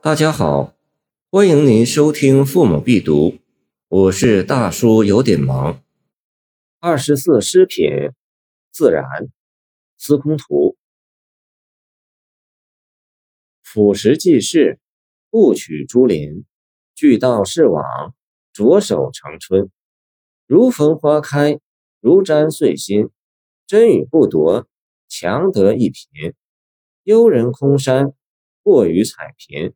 大家好，欢迎您收听《父母必读》，我是大叔，有点忙。二十四诗品，自然，司空图。俯拾即事，不取诸林，俱道是往，着手成春。如逢花开，如沾碎心。真与不夺，强得一贫。幽人空山，过于彩贫。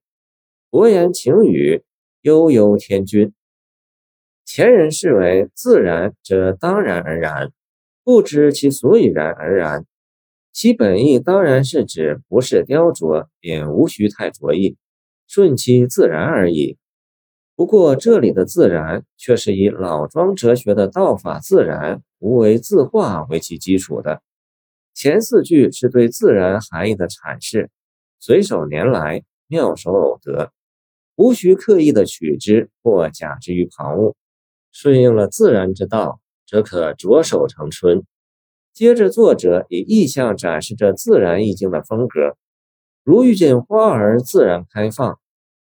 博言情语，悠悠天君。前人视为自然者当然而然，不知其所以然而然。其本意当然是指不是雕琢，也无需太着意，顺其自然而已。不过这里的自然却是以老庄哲学的道法自然、无为自化为其基础的。前四句是对自然含义的阐释，随手拈来，妙手偶得。无需刻意的取之或假之于旁物，顺应了自然之道，则可着手成春。接着，作者以意象展示着自然意境的风格，如遇见花儿自然开放，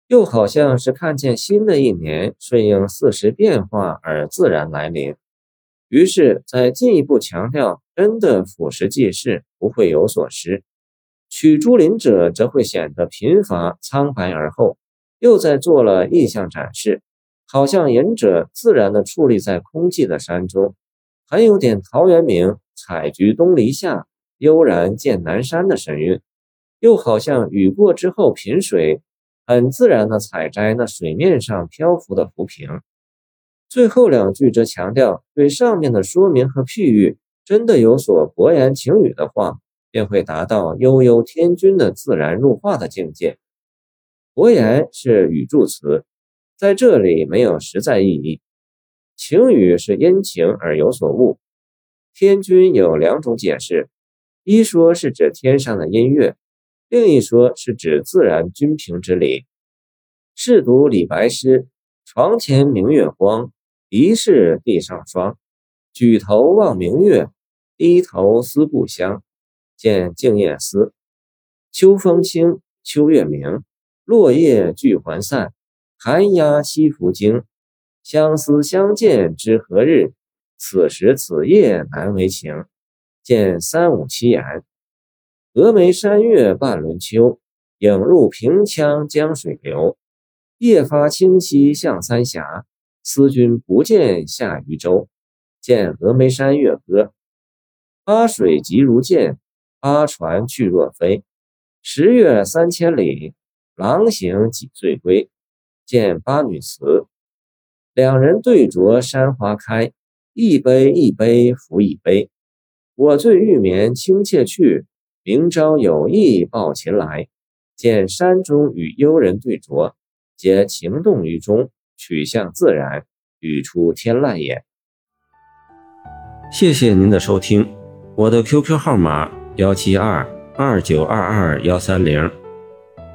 又好像是看见新的一年顺应四时变化而自然来临。于是，在进一步强调真的俯拾即是，不会有所失；取诸林者，则会显得贫乏苍白而后。又在做了意象展示，好像隐者自然地矗立在空寂的山中，很有点陶渊明“采菊东篱下，悠然见南山”的神韵；又好像雨过之后频水，很自然地采摘那水面上漂浮的浮萍。最后两句则强调，对上面的说明和譬喻真的有所博言情语的话，便会达到悠悠天君的自然入化的境界。伯言是语助词，在这里没有实在意义。情语是因情而有所悟。天君有两种解释：一说是指天上的音乐，另一说是指自然均平之理。试读李白诗：“床前明月光，疑是地上霜。举头望明月，低头思故乡。”见《静夜思》：“秋风清，秋月明。”落叶聚还散，寒鸦栖复惊。相思相见知何日？此时此夜难为情。见三五七言。峨眉山月半轮秋，影入平羌江水流。夜发清溪向三峡，思君不见下渝州。见峨眉山月歌。巴水急如箭，巴船去若飞。十月三千里。郎行几岁归？见八女词。两人对酌山花开，一杯一杯复一杯。我醉欲眠卿妾去，明朝有意抱琴来。见山中与幽人对酌，皆情动于中，取向自然，语出天籁也。谢谢您的收听，我的 QQ 号码幺七二二九二二幺三零。